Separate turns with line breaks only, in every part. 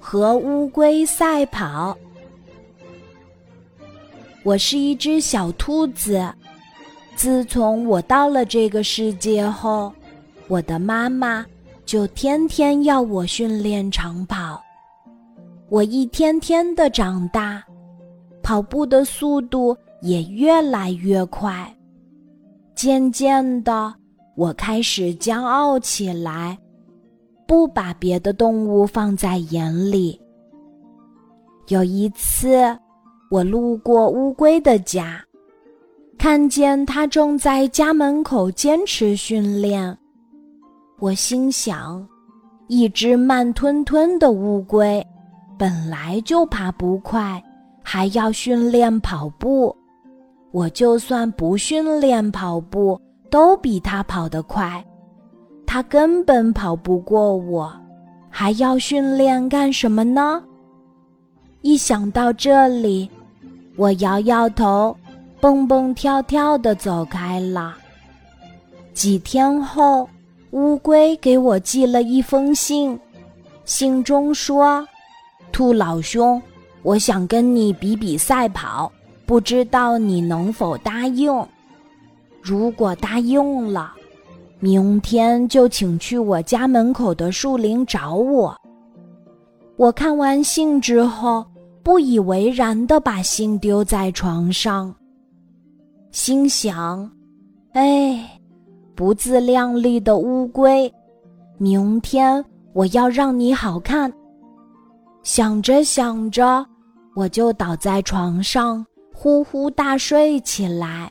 和乌龟赛跑。我是一只小兔子。自从我到了这个世界后，我的妈妈就天天要我训练长跑。我一天天的长大，跑步的速度也越来越快。渐渐的，我开始骄傲起来，不把别的动物放在眼里。有一次，我路过乌龟的家。看见它正在家门口坚持训练，我心想：一只慢吞吞的乌龟，本来就爬不快，还要训练跑步。我就算不训练跑步，都比它跑得快。它根本跑不过我，还要训练干什么呢？一想到这里，我摇摇头。蹦蹦跳跳的走开了。几天后，乌龟给我寄了一封信，信中说：“兔老兄，我想跟你比比赛跑，不知道你能否答应？如果答应了，明天就请去我家门口的树林找我。”我看完信之后，不以为然的把信丢在床上。心想：“哎，不自量力的乌龟，明天我要让你好看。”想着想着，我就倒在床上呼呼大睡起来。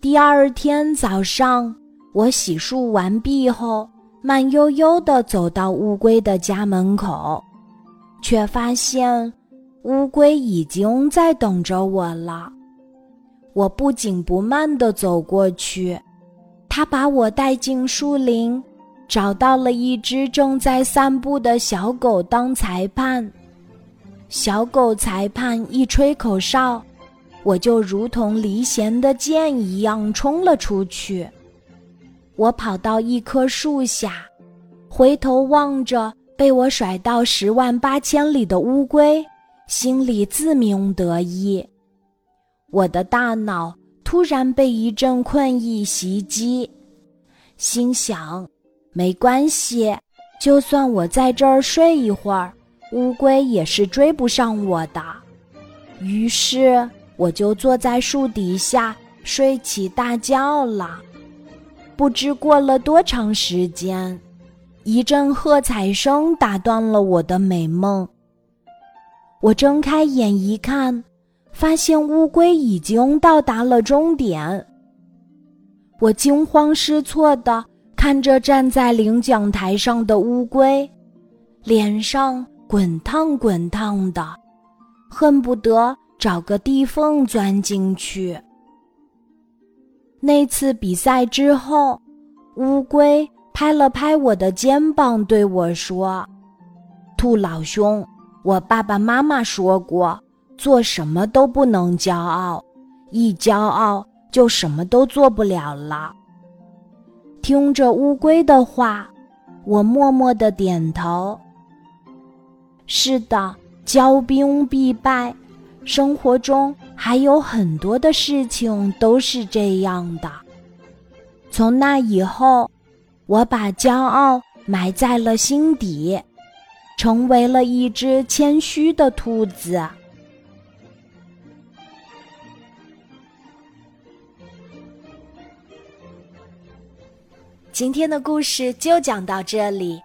第二天早上，我洗漱完毕后，慢悠悠地走到乌龟的家门口，却发现乌龟已经在等着我了。我不紧不慢地走过去，它把我带进树林，找到了一只正在散步的小狗当裁判。小狗裁判一吹口哨，我就如同离弦的箭一样冲了出去。我跑到一棵树下，回头望着被我甩到十万八千里的乌龟，心里自鸣得意。我的大脑突然被一阵困意袭击，心想：没关系，就算我在这儿睡一会儿，乌龟也是追不上我的。于是，我就坐在树底下睡起大觉了。不知过了多长时间，一阵喝彩声打断了我的美梦。我睁开眼一看。发现乌龟已经到达了终点，我惊慌失措地看着站在领奖台上的乌龟，脸上滚烫滚烫的，恨不得找个地缝钻进去。那次比赛之后，乌龟拍了拍我的肩膀，对我说：“兔老兄，我爸爸妈妈说过。”做什么都不能骄傲，一骄傲就什么都做不了了。听着乌龟的话，我默默的点头。是的，骄兵必败，生活中还有很多的事情都是这样的。从那以后，我把骄傲埋在了心底，成为了一只谦虚的兔子。今天的故事就讲到这里，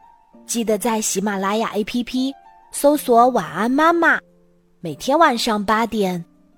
记得在喜马拉雅 APP 搜索“晚安妈妈”，每天晚上八点，